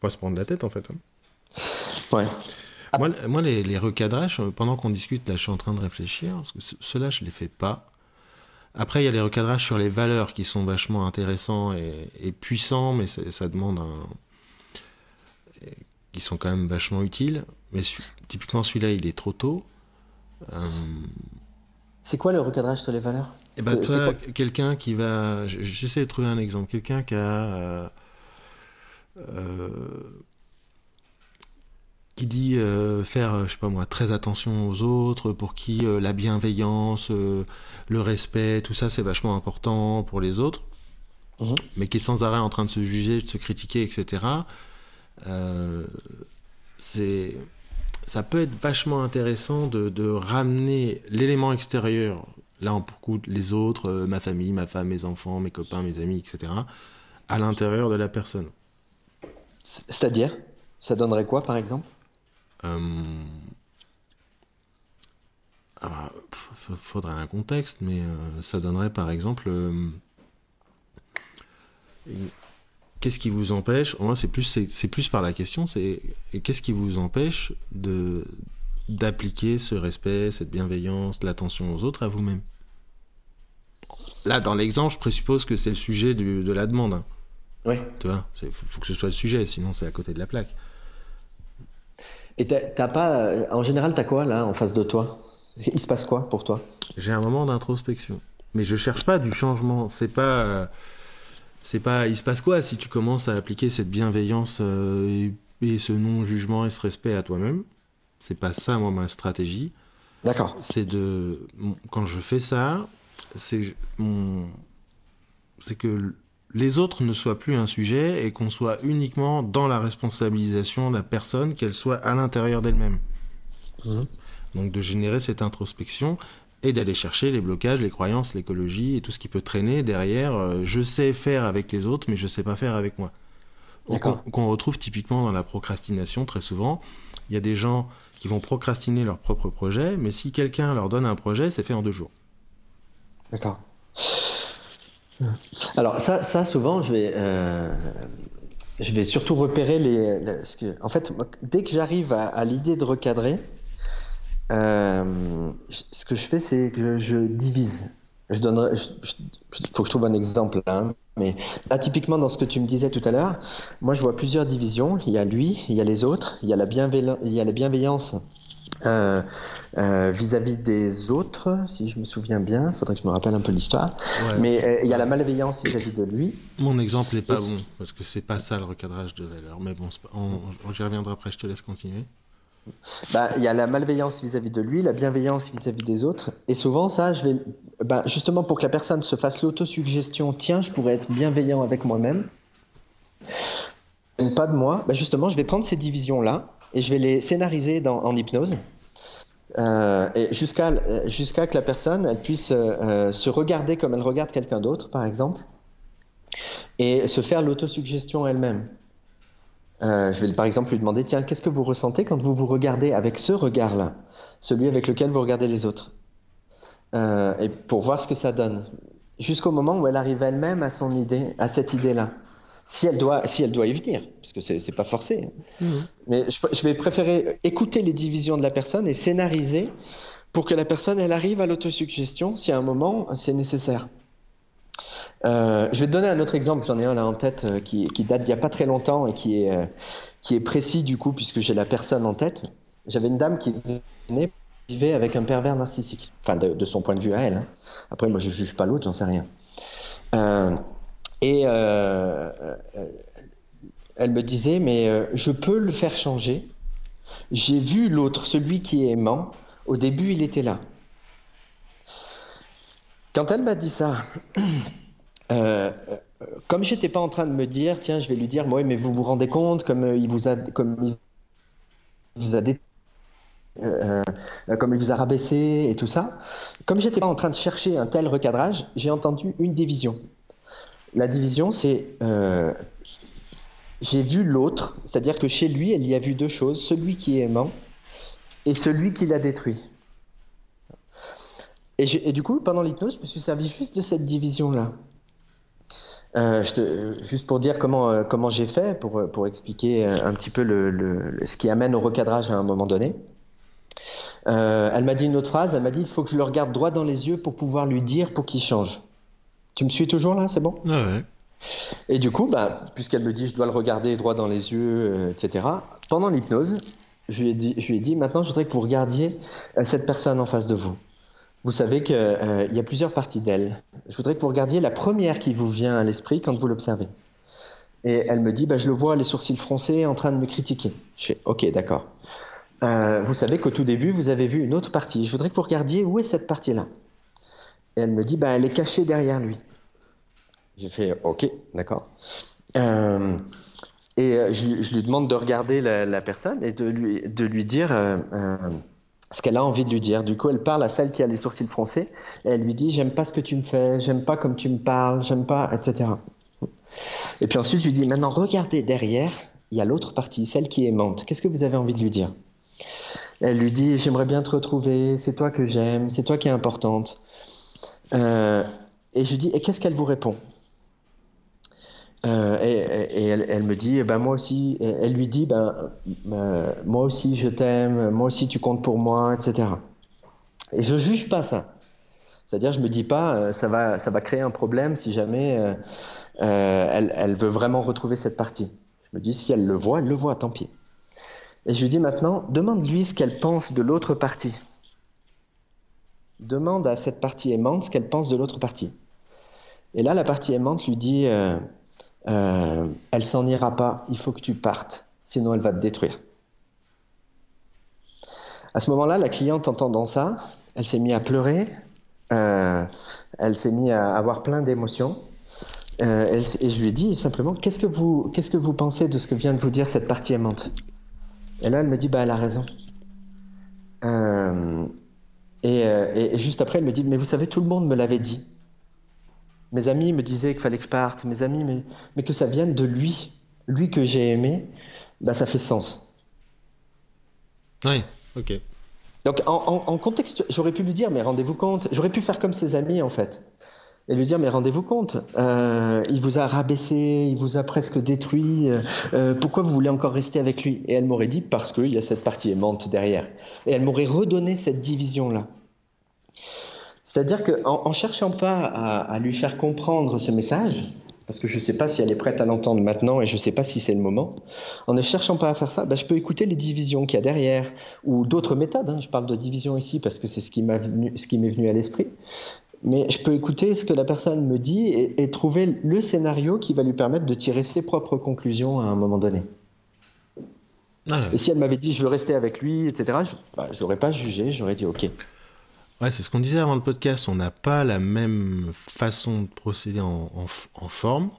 pas se prendre la tête en fait. Hein. Ouais. Moi, moi les, les, recadrages, euh, pendant qu'on discute, là je suis en train de réfléchir, parce que ceux-là je les fais pas. Après, il y a les recadrages sur les valeurs qui sont vachement intéressants et, et puissants, mais ça demande un, qui sont quand même vachement utiles. Mais typiquement, celui-là, il est trop tôt. Euh, c'est quoi le recadrage sur les valeurs? Eh ben, toi, quelqu'un qui va. J'essaie de trouver un exemple. Quelqu'un qui a. Euh, euh, qui dit faire, je sais pas moi, très attention aux autres, pour qui la bienveillance, le respect, tout ça, c'est vachement important pour les autres, mhm. mais qui est sans arrêt en train de se juger, de se critiquer, etc. Euh, c'est ça peut être vachement intéressant de, de ramener l'élément extérieur, là en beaucoup les autres, euh, ma famille, ma femme, mes enfants, mes copains, mes amis, etc., à l'intérieur de la personne. C'est-à-dire Ça donnerait quoi par exemple? Euh... Ah, faudrait un contexte, mais euh, ça donnerait par exemple qu'est-ce qui vous empêche Moi, c'est plus, c'est plus par la question, c'est qu'est-ce qui vous empêche de d'appliquer ce respect, cette bienveillance, l'attention aux autres à vous-même? Là, dans l'exemple, je présuppose que c'est le sujet de la demande. Oui. Tu vois, il faut, que ce soit le sujet, sinon c'est à côté de la plaque. Et t'as pas, euh, en général, t'as quoi là en face de toi? Il se passe quoi pour toi? J'ai un moment d'introspection, mais je cherche pas du changement. C'est pas euh, c'est pas il se passe quoi si tu commences à appliquer cette bienveillance euh, et, ce non jugement et ce respect à toi-même? C'est pas ça moi ma stratégie d'accord c'est de quand je fais ça c'est mon que les autres ne soient plus un sujet et qu'on soit uniquement dans la responsabilisation de la personne qu'elle soit à l'intérieur d'elle-même mmh. donc de générer cette introspection et d'aller chercher les blocages, les croyances, l'écologie et tout ce qui peut traîner derrière. Euh, je sais faire avec les autres, mais je sais pas faire avec moi. Qu'on retrouve typiquement dans la procrastination très souvent. Il y a des gens qui vont procrastiner leur propre projet, mais si quelqu'un leur donne un projet, c'est fait en deux jours. D'accord. Alors ça, ça souvent, je vais, euh, surtout repérer les. en fait, dès que j'arrive à l'idée de recadrer, euh, ce que je fais, c'est que je divise. Je donnerai, faut que je trouve un exemple hein. mais là typiquement dans ce que tu me disais tout à l'heure, moi je vois plusieurs divisions. Il y a lui, il y a les autres, il y a la, il y a la bienveillance euh, euh, vis-à-vis des autres, si je me souviens bien. Il faudrait que je me rappelle un peu l'histoire. Mais il y a la malveillance vis-à-vis de lui. Mon exemple n'est pas bon parce que c'est pas ça le recadrage de valeur. Mais bon, j'y reviendrai après. Je te laisse continuer. Bah, il y a la malveillance vis-à-vis de lui, la bienveillance vis-à-vis des autres. Et souvent, ça, je vais, bah, justement pour que la personne se fasse l'autosuggestion, tiens, je pourrais être bienveillant avec moi-même, pas de moi, bah, justement, je vais prendre ces divisions-là et je vais les scénariser dans, en hypnose. Euh, jusqu'à jusqu'à que la personne puisse euh, se regarder comme elle regarde quelqu'un d'autre, par exemple, et se faire l'autosuggestion elle-même. Euh, je vais par exemple lui demander, tiens, qu'est-ce que vous ressentez quand vous vous regardez avec ce regard-là, celui avec lequel vous regardez les autres, euh, et pour voir ce que ça donne, jusqu'au moment où elle arrive elle-même à son idée, à cette idée-là. Si elle doit, si elle doit y venir, parce que c'est pas forcé. Mmh. Mais je, je, vais préférer écouter les divisions de la personne et scénariser pour que la personne elle arrive à l'autosuggestion si à un moment c'est nécessaire. Euh, je vais te donner un autre exemple, j'en ai un là en tête euh, qui, date d'il n'y a pas très longtemps et qui est, euh, qui est précis du coup puisque j'ai la personne en tête. J'avais une dame qui venait vivait avec un pervers narcissique, enfin de, son point de vue à elle. Hein. Après moi je juge pas l'autre, j'en sais rien. Et elle me disait mais je peux le faire changer J'ai vu l'autre, celui qui est aimant. Au début, il était là. Quand elle m'a dit ça, euh, euh, comme j'étais pas en train de me dire, tiens, je vais lui dire, ouais, mais vous vous rendez compte, comme euh, il vous a, comme il vous a comme il vous a rabaissé et tout ça. Comme j'étais pas en train de chercher un tel recadrage, j'ai entendu une division. La division, c'est j'ai vu l'autre, c'est-à-dire que chez lui, elle y a vu deux choses, celui qui est aimant et celui qui l'a détruit. Et, du coup, pendant l'hypnose, je me suis servi juste de cette division-là. Euh, juste pour dire comment, euh, comment j'ai fait, pour, pour expliquer euh, un petit peu le, ce qui amène au recadrage à un moment donné. elle m'a dit une autre phrase, elle m'a dit il faut que je le regarde droit dans les yeux pour pouvoir lui dire pour qu'il change. Tu me suis toujours là, c'est bon? Ouais. Et du coup, bah, puisqu'elle me dit je dois le regarder droit dans les yeux, etc., pendant l'hypnose, je, lui ai dit, je lui ai dit maintenant je voudrais que vous regardiez cette personne en face de vous. Vous savez qu'il euh, y a plusieurs parties d'elle. Je voudrais que vous regardiez la première qui vous vient à l'esprit quand vous l'observez. Et elle me dit, bah, je le vois, les sourcils froncés, en train de me critiquer. Je fais, ok, d'accord. Euh, vous savez qu'au tout début, vous avez vu une autre partie. Je voudrais que vous regardiez où est cette partie-là. Et elle me dit, bah, elle est cachée derrière lui. J'ai fait, ok, d'accord. Euh, et je, lui demande de regarder la, personne et de lui, de lui dire ce qu'elle a envie de lui dire. Du coup, elle parle à celle qui a les sourcils froncés et elle lui dit J'aime pas ce que tu me fais, j'aime pas comme tu me parles, j'aime pas, etc. Et puis ensuite, je lui dis Maintenant, regardez derrière, il y a l'autre partie, celle qui aimante. Qu'est-ce que vous avez envie de lui dire? Elle lui dit J'aimerais bien te retrouver, c'est toi que j'aime, c'est toi qui es importante. Euh, et je dis Et qu'est-ce qu'elle vous répond euh, et, elle, me dit, ben moi aussi, elle lui dit, ben, moi aussi je t'aime, moi aussi tu comptes pour moi, etc. Et je juge pas ça. C'est-à-dire, je me dis pas, euh, ça va, ça va créer un problème si jamais elle, elle, veut vraiment retrouver cette partie. Je me dis, si elle le voit, elle le voit, tant pis. Et je lui dis maintenant, demande-lui ce qu'elle pense de l'autre partie. Demande à cette partie aimante ce qu'elle pense de l'autre partie. Et là, la partie aimante lui dit, euh, elle s'en ira pas, il faut que tu partes, sinon elle va te détruire. À ce moment-là, la cliente, entendant ça, elle s'est mise à pleurer, euh, elle s'est mise à avoir plein d'émotions. Euh, et je lui ai dit simplement, qu'est-ce que vous, que vous pensez de ce que vient de vous dire cette partie aimante? Et là, elle me dit, bah, elle a raison. Et, et, juste après, elle me dit, mais vous savez, tout le monde me l'avait dit. Mes amis me disaient qu'il fallait que je parte, mes amis, mais, mais que ça vienne de lui, lui que j'ai aimé, bah, ça fait sens. Oui, ok. Donc en, contexte, j'aurais pu lui dire, mais rendez-vous compte, j'aurais pu faire comme ses amis en fait, et lui dire, mais rendez-vous compte, euh, il vous a rabaissé, il vous a presque détruit, euh, euh, pourquoi vous voulez encore rester avec lui? Et elle m'aurait dit, parce qu'il y a cette partie aimante derrière. Et elle m'aurait redonné cette division-là. C'est-à-dire qu'en en, cherchant pas à, lui faire comprendre ce message, parce que je ne sais pas si elle est prête à l'entendre maintenant et je ne sais pas si c'est le moment, en ne cherchant pas à faire ça, ben, je peux écouter les divisions qu'il y a derrière ou d'autres méthodes. Hein. Je parle de division ici parce que c'est ce qui m'est venu, à l'esprit. Mais je peux écouter ce que la personne me dit et, trouver le scénario qui va lui permettre de tirer ses propres conclusions à un moment donné. Ah et si elle m'avait dit je veux rester avec lui, etc., je n'aurais bah, pas jugé, j'aurais dit ok. Ouais, c'est ce qu'on disait avant le podcast. On n'a pas la même façon de procéder en, en, forme.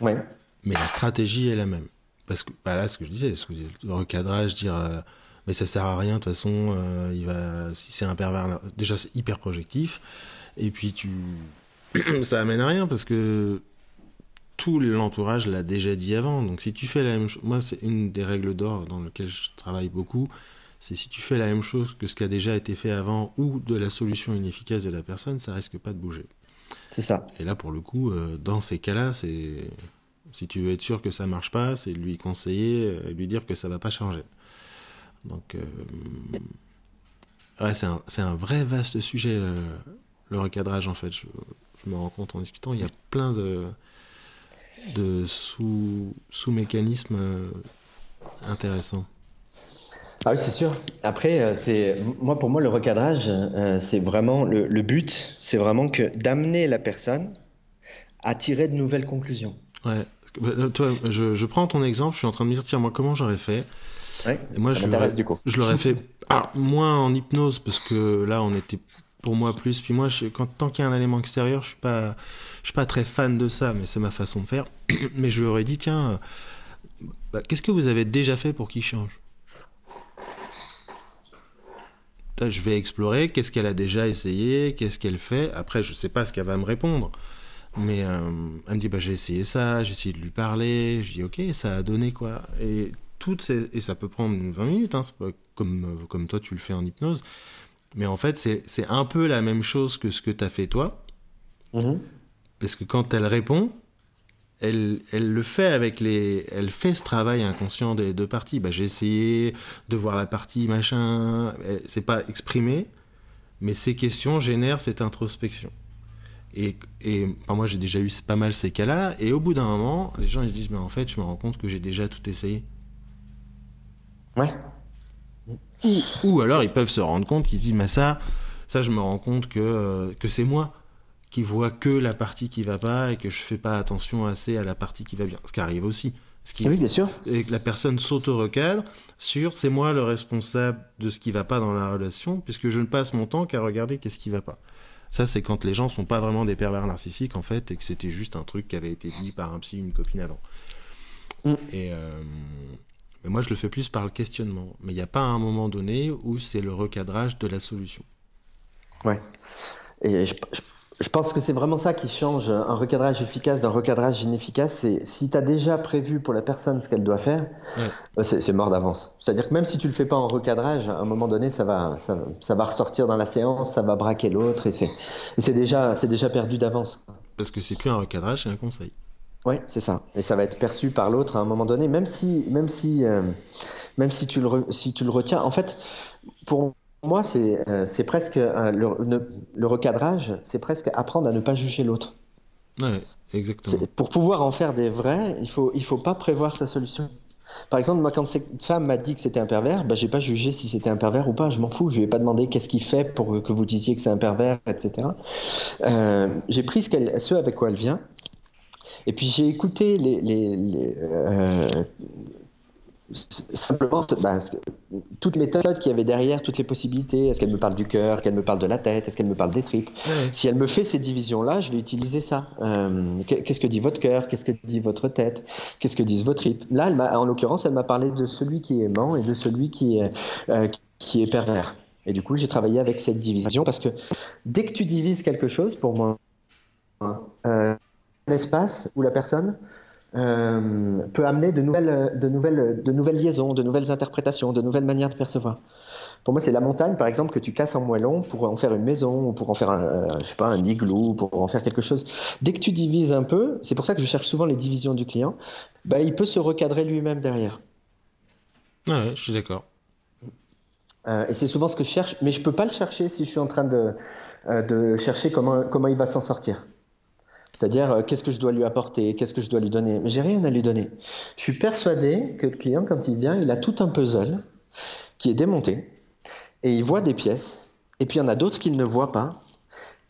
Ouais. Mais la stratégie est la même. Parce que, bah là, ce que je disais, ce que, le recadrage, dire, euh, mais ça sert à rien, de toute façon, euh, il va, si c'est un pervers, déjà, c'est hyper projectif. Et puis, tu, ça amène à rien parce que tout l'entourage l'a déjà dit avant. Donc, si tu fais la même chose, moi, c'est une des règles d'or dans lesquelles je travaille beaucoup c'est si tu fais la même chose que ce qui a déjà été fait avant ou de la solution inefficace de la personne, ça risque pas de bouger. C'est ça. Et là, pour le coup, euh, dans ces cas-là, c'est si tu veux être sûr que ça marche pas, c'est lui conseiller, euh, lui dire que ça va pas changer. Donc, euh, ouais, c'est un, un, vrai vaste sujet, le recadrage, en fait. Je, me rends compte en discutant, il y a plein de, de sous-mécanismes sous intéressants. Ah oui, c'est sûr. Après, euh, c'est moi pour moi le recadrage, euh, c'est vraiment le, but, c'est vraiment que d'amener la personne à tirer de nouvelles conclusions. Ouais. Bah, toi, je, prends ton exemple. Je suis en train de me dire tiens moi comment j'aurais fait? Ouais, moi, ça je l'aurais- du coup. Je l'aurais fait alors, moins en hypnose parce que là, on était pour moi plus. Puis moi, quand tant qu'il y a un élément extérieur, je suis pas, suis pas très fan de ça, mais c'est ma façon de faire. mais je lui aurais dit, tiens, euh, bah, qu'est-ce que vous avez déjà fait pour qu'il change? Je vais explorer. Qu'est-ce qu'elle a déjà essayé Qu'est-ce qu'elle fait Après, je sais pas ce qu'elle va me répondre. Mais euh, elle me dit bah j'ai essayé ça, j'ai essayé de lui parler, je dis ok ça a donné quoi? Et toutes et ça peut prendre 20 minutes hein, comme comme toi tu le fais en hypnose mais en fait c'est un peu la même chose que ce que t'as fait toi Mhm. parce que quand elle répond elle elle le fait avec les elle fait ce travail inconscient des deux parties bah j'ai essayé de voir la partie machin c'est pas exprimé mais ces questions génèrent cette introspection et, et enfin, moi j'ai déjà eu pas mal ces cas-là, et au bout d'un moment, les gens ils se disent mais en fait je me rends compte que j'ai déjà tout essayé. Ouais. Ou, ou alors ils peuvent se rendre compte, ils se disent mais ça, ça je me rends compte que, euh, que c'est moi qui vois que la partie qui va pas et que je fais pas attention assez à la partie qui va bien. Ce qui arrive aussi. Ce qui, Oui, bien sûr. et que la personne s'auto-recadre sur c'est moi le responsable de ce qui va pas dans la relation puisque je ne passe mon temps qu'à regarder qu'est-ce qui va pas. Ça, c'est quand les gens sont pas vraiment des pervers narcissiques, en fait, et que c'était juste un truc qui avait été dit par un psy, une copine avant. Mm. Et euh, mais moi, je le fais plus par le questionnement. Mais il n'y a pas un moment donné où c'est le recadrage de la solution. Ouais. Et je, je- je pense que c'est vraiment ça qui change un recadrage efficace d'un recadrage inefficace. C'est si tu as déjà prévu pour la personne ce qu'elle doit faire, Ouais. bah, c'est c'est mort d'avance. C'est-à-dire que même si tu le fais pas en recadrage, à un moment donné, ça va, ça, va- ça va ressortir dans la séance, ça va braquer l'autre et c'est et c'est déjà, c'est déjà perdu d'avance. Parce que c'est plus un recadrage, c'est un conseil. Oui, c'est ça. Et ça va être perçu par l'autre à un moment donné, même si, même si, euh, même si tu le, re- si tu le retiens. En fait, pour moi, c'est, euh, c'est presque euh, le, ne- le recadrage, c'est presque apprendre à ne pas juger l'autre. Ouais, exactement. C'est- Pour pouvoir en faire des vrais, il faut, il faut pas prévoir sa solution. Par exemple, moi, quand cette femme m'a dit que c'était un pervers, bah, j'ai pas jugé si c'était un pervers ou pas. Je m'en fous. Je lui ai pas demandé qu'est-ce qu'il fait pour que vous disiez que c'est un pervers, etc. Euh, j'ai pris ce, qu'elle, ce avec quoi elle vient. Et puis j'ai écouté les, les, les, euh, simplement bah, toutes les méthodes qu'il y avait derrière, toutes les possibilités. Est-ce qu'elle me parle du cœur, qu'elle me parle de la tête, est-ce qu'elle me parle des tripes? Si elle me fait ces divisions-là, je vais utiliser ça. Euh, qu'est- Qu'est-ce que dit votre cœur? Qu'est-ce que dit votre tête? Qu'est-ce que disent vos tripes? Là, elle en l'occurrence, elle m'a parlé de celui qui est aimant et de celui qui est, euh, qui est pervers. Et du coup, j'ai travaillé avec cette division parce que dès que tu divises quelque chose, pour moi, euh, un espace où la personne euh, peut amener de nouvelles, de, nouvelles, de nouvelles liaisons, de nouvelles interprétations, de nouvelles manières de percevoir. Pour moi, c'est la montagne, par exemple, que tu casses en moellon pour en faire une maison ou pour en faire un, euh, je sais pas, un igloo, pour en faire quelque chose. Dès que tu divises un peu, c'est pour ça que je cherche souvent les divisions du client, bah, il peut se recadrer lui-même derrière. Ouais, je suis d'accord. Euh, et c'est souvent ce que je cherche, mais je peux pas le chercher si je suis en train de, de chercher comment, comment il va s'en sortir. C'est-à-dire, euh, qu'est-ce que je dois lui apporter, qu'est-ce que je dois lui donner? Mais j'ai rien à lui donner. Je suis persuadé que le client, quand il vient, il a tout un puzzle qui est démonté et il voit des pièces. Et puis il y en a d'autres qu'il ne voit pas.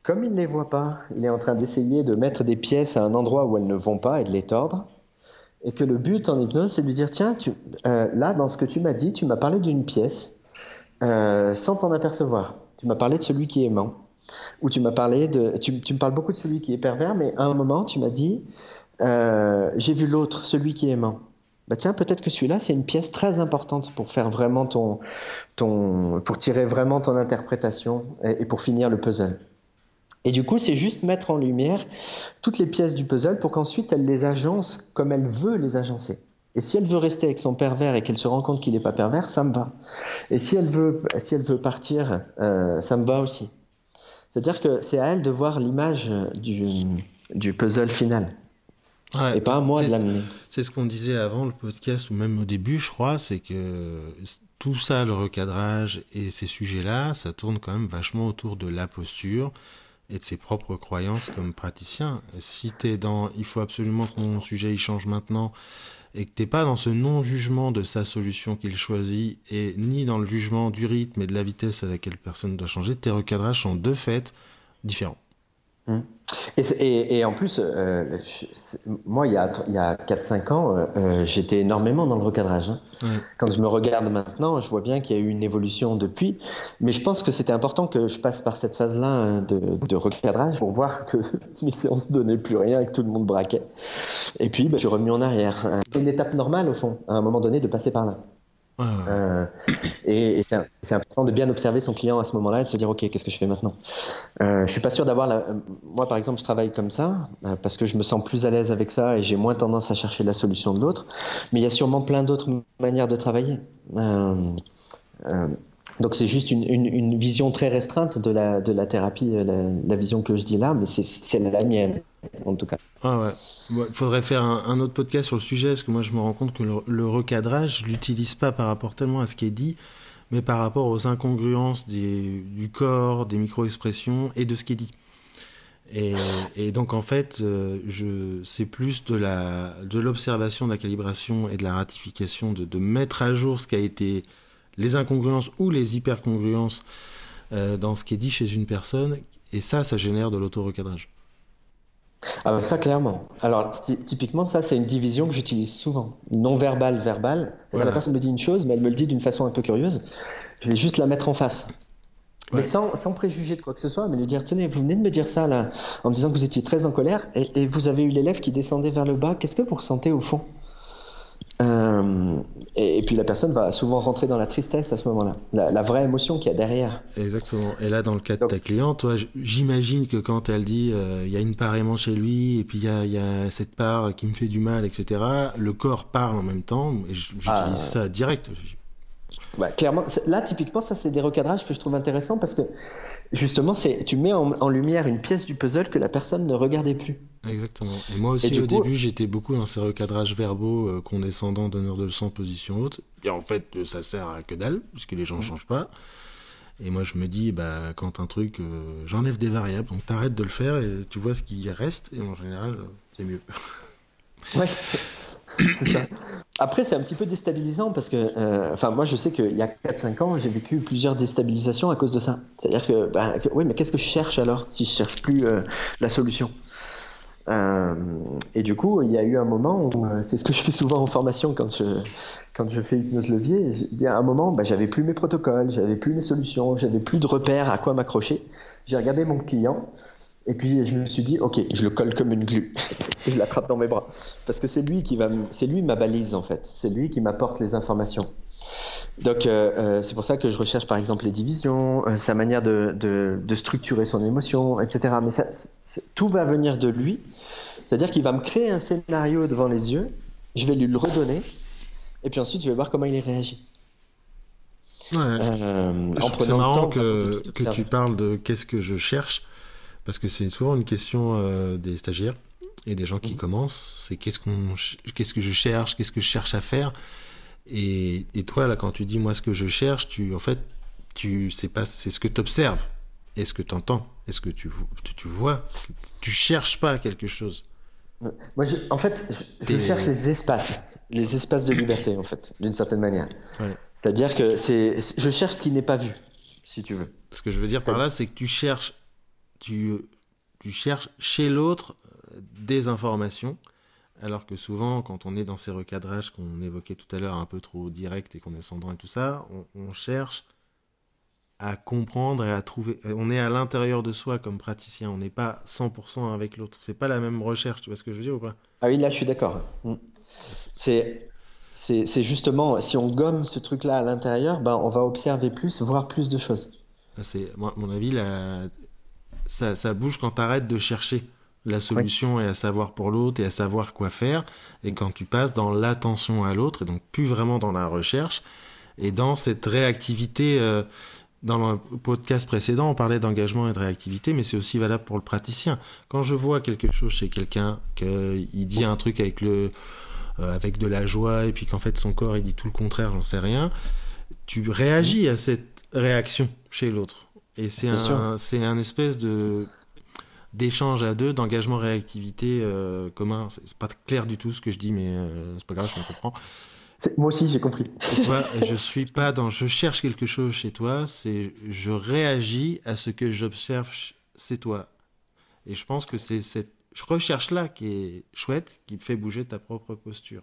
Comme il ne les voit pas, il est en train d'essayer de mettre des pièces à un endroit où elles ne vont pas et de les tordre. Et que le but en hypnose, c'est de lui dire tiens, euh, là, dans ce que tu m'as dit, tu m'as parlé d'une pièce euh, sans t'en apercevoir. Tu m'as parlé de celui qui est aimant. Ou tu m'as parlé de. Tu, me parles beaucoup de celui qui est pervers, mais à un moment, tu m'as dit euh, j'ai vu l'autre, celui qui est aimant. Bah tiens, peut-être que celui-là, c'est une pièce très importante pour faire vraiment ton, ton, pour tirer vraiment ton interprétation et, et pour finir le puzzle. Et du coup, c'est juste mettre en lumière toutes les pièces du puzzle pour qu'ensuite elle les agence comme elle veut les agencer. Et si elle veut rester avec son pervers et qu'elle se rend compte qu'il n'est pas pervers, ça me va. Et si elle veut, si elle veut partir, euh, ça me va aussi. C'est-à-dire que c'est à elle de voir l'image du, du puzzle final. Ouais, et pas à moi de l'amener. C'est ce qu'on disait avant le podcast ou même au début, je crois, c'est que tout ça, le recadrage et ces sujets-là, ça tourne quand même vachement autour de la posture et de ses propres croyances comme praticien. Si t'es dans, il faut absolument que mon sujet il change maintenant et que t'es pas dans ce non-jugement de sa solution qu'il choisit et ni dans le jugement du rythme et de la vitesse à laquelle personne doit changer, tes recadrages sont de fait différents. Mmh. Et, et, en plus, euh, moi, il y a, il y a 4-5 ans, euh, euh, j'étais énormément dans le recadrage. Hein. Quand je me regarde maintenant, je vois bien qu'il y a eu une évolution depuis. Mais je pense que c'était important que je passe par cette phase-là hein, de, de, recadrage pour voir que mes séances ne donnaient plus rien et que tout le monde braquait. Et puis, bah, je suis remis en arrière. C'est une étape normale, au fond, à un moment donné, de passer par là. Euh, et, c'est important de bien observer son client à ce moment-là et de se dire ok qu'est-ce que je fais maintenant? Euh, je suis pas sûr d'avoir la. Moi par exemple je travaille comme ça euh, parce que je me sens plus à l'aise avec ça et j'ai moins tendance à chercher la solution de l'autre. Mais il y a sûrement plein d'autres manières de travailler. Euh, donc c'est juste une, une, vision très restreinte de la, de la thérapie, la, la vision que je dis là, mais c'est la mienne en tout cas. Ah ouais. Il faudrait faire un, autre podcast sur le sujet, parce que moi je me rends compte que le, recadrage, je l'utilise pas par rapport tellement à ce qui est dit, mais par rapport aux incongruences du corps, des micro-expressions et de ce qui est dit. Et, et donc en fait, euh, je, c'est plus de, la, de l'observation, de la calibration et de la ratification, de, de mettre à jour ce qui a été les incongruences ou les hypercongruences euh, dans ce qui est dit chez une personne, et ça, ça génère de l'auto-recadrage. Ah bah ça clairement. Alors typiquement ça c'est une division que j'utilise souvent. Non verbal, verbal. La personne me dit une chose mais elle me le dit d'une façon un peu curieuse. Je vais juste la mettre en face. Mais sans, sans, préjuger de quoi que ce soit, mais lui dire tenez, vous venez de me dire ça là, en me disant que vous étiez très en colère et, et vous avez eu l'élève qui descendait vers le bas. Qu'est-ce que vous ressentez au fond? Euh, et, puis la personne va souvent rentrer dans la tristesse à ce moment-là, la, vraie émotion qu'il y a derrière. Exactement. Et là, dans le cas de ta cliente, toi, j'imagine que quand elle dit euh, il y a une part aimant chez lui et puis il y a, y a, cette part qui me fait du mal, etc. Le corps parle en même temps. Et j'utilise ah. ça direct. Bah, clairement, là typiquement, ça c'est des recadrages que je trouve intéressants parce que justement, c'est tu mets en, lumière une pièce du puzzle que la personne ne regardait plus. Exactement. Et moi aussi, au début, j'étais beaucoup dans ces recadrages verbaux, euh, condescendants, donneur de leçons, position haute. Et en fait, euh, ça sert à que dalle, puisque les gens ne mmh. changent pas. Et moi, je me dis, bah, quand un truc, euh, j'enlève des variables, donc t'arrêtes de le faire et tu vois ce qui reste, et en général, c'est mieux. Ouais. Après, c'est un petit peu déstabilisant parce que, euh, enfin, moi, je sais qu'il y a 4-5 ans, j'ai vécu plusieurs déstabilisations à cause de ça. C'est-à-dire que, bah, oui, mais qu'est-ce que je cherche alors si je cherche plus euh, la solution? Euh, Et du coup, il y a eu un moment où, c'est ce que je fais souvent en formation quand je, quand je fais hypnose levier. Il y a un moment, bah, j'avais plus mes protocoles, j'avais plus mes solutions, j'avais plus de repères à quoi m'accrocher. J'ai regardé mon client et puis je me suis dit, ok, je le colle comme une glue et je l'attrape dans mes bras parce que c'est lui qui va, c'est lui ma balise en fait, c'est lui qui m'apporte les informations. Donc euh, euh, c'est pour ça que je recherche par exemple les divisions, euh, sa manière de, de, de, structurer son émotion, etc. Mais ça, tout va venir de lui, c'est-à-dire qu'il va me créer un scénario devant les yeux, je vais lui le redonner, et puis ensuite je vais voir comment il réagit. Ouais. c'est marrant que, que tu parles de qu'est-ce que je cherche parce que c'est souvent une question euh, des stagiaires et des gens qui mmh. commencent. C'est qu'est-ce qu'on, qu'est-ce que je cherche, qu'est-ce que je cherche à faire. Et, et, toi là, quand tu dis moi ce que je cherche, tu en fait, tu c'est pas, c'est ce que tu observes. Est-ce que tu entends Est-ce que tu, tu, tu vois? Tu cherches pas quelque chose. Moi, je, en fait, je, cherche les espaces, les espaces de liberté, en fait, d'une certaine manière. Ouais. C'est-à-dire que c'est, je cherche ce qui n'est pas vu, si tu veux. Ce que je veux dire par là, c'est que tu cherches tu, tu cherches chez l'autre euh, des informations, alors que souvent, quand on est dans ces recadrages qu'on évoquait tout à l'heure, un peu trop direct et condescendant et tout ça, on, cherche à comprendre et à trouver. On est à l'intérieur de soi comme praticien, on n'est pas 100% avec l'autre. C'est pas la même recherche, tu vois ce que je veux dire ou pas? Ah oui, là je suis d'accord. Mm. C'est. C'est justement, si on gomme ce truc-là à l'intérieur, ben, on va observer plus, voir plus de choses. C'est, moi, mon avis, la, ça, ça bouge quand tu arrêtes de chercher la solution et à savoir pour l'autre et à savoir quoi faire. Et quand tu passes dans l'attention à l'autre et donc plus vraiment dans la recherche et dans cette réactivité. Euh, dans le podcast précédent, on parlait d'engagement et de réactivité, mais c'est aussi valable pour le praticien. Quand je vois quelque chose chez quelqu'un, qu'il dit un truc avec le, euh, avec de la joie, et puis qu'en fait son corps il dit tout le contraire, j'en sais rien, tu réagis à cette réaction chez l'autre. Et c'est un, c'est un espèce de d'échange à deux, d'engagement réactivité euh, commun. C'est pas clair du tout ce que je dis, mais euh, c'est pas grave, je me comprends. Moi aussi, j'ai compris. toi, je suis pas dans je cherche quelque chose chez toi, c'est je réagis à ce que j'observe chez toi. Et je pense que c'est cette recherche-là qui est chouette, qui fait bouger ta propre posture.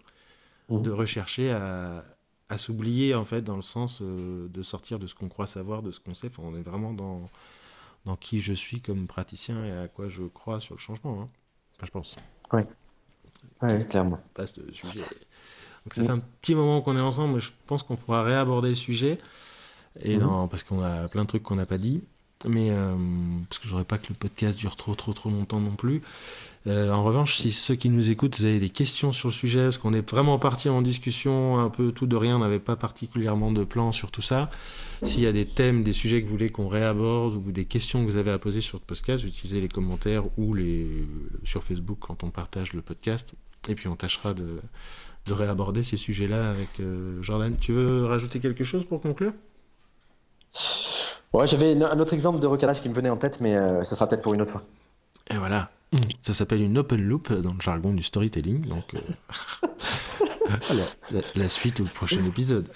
Mmh. De rechercher à, à s'oublier, en fait, dans le sens euh, de sortir de ce qu'on croit savoir, de ce qu'on sait. Enfin, on est vraiment dans, dans qui je suis comme praticien et à quoi je crois sur le changement. Hein. Enfin, je pense. Oui, ouais, clairement. Passe de sujet. Donc, ça fait un petit moment qu'on est ensemble. Je pense qu'on pourra réaborder le sujet. Et mmh. non, parce qu'on a plein de trucs qu'on n'a pas dit. Mais euh, parce que je voudrais pas que le podcast dure trop, trop, trop longtemps non plus. Euh, en revanche, si ceux qui nous écoutent, vous avez des questions sur le sujet, parce qu'on est vraiment parti en discussion un peu tout de rien, on n'avait pas particulièrement de plan sur tout ça. S'il y a des thèmes, des sujets que vous voulez qu'on réaborde ou des questions que vous avez à poser sur le podcast, utilisez les commentaires ou les sur Facebook quand on partage le podcast. Et puis on tâchera de, de réaborder ces sujets-là avec euh, Jordan. Tu veux rajouter quelque chose pour conclure? Ouais, j'avais un autre exemple de recalage qui me venait en tête, mais euh, ça sera peut-être pour une autre fois. Et voilà. Ça s'appelle une open loop dans le jargon du storytelling. Donc, euh, la, suite au prochain épisode.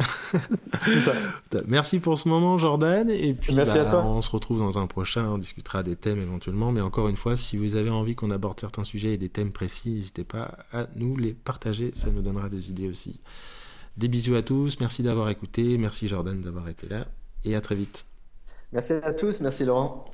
Merci pour ce moment, Jordan. Et puis, Merci à bah, toi. on se retrouve dans un prochain. On discutera des thèmes éventuellement. Mais encore une fois, si vous avez envie qu'on aborde certains sujets et des thèmes précis, n'hésitez pas à nous les partager. Ça nous donnera des idées aussi. Des bisous à tous. Merci d'avoir écouté. Merci, Jordan, d'avoir été là. Et à très vite. Merci à tous. Merci, Laurent.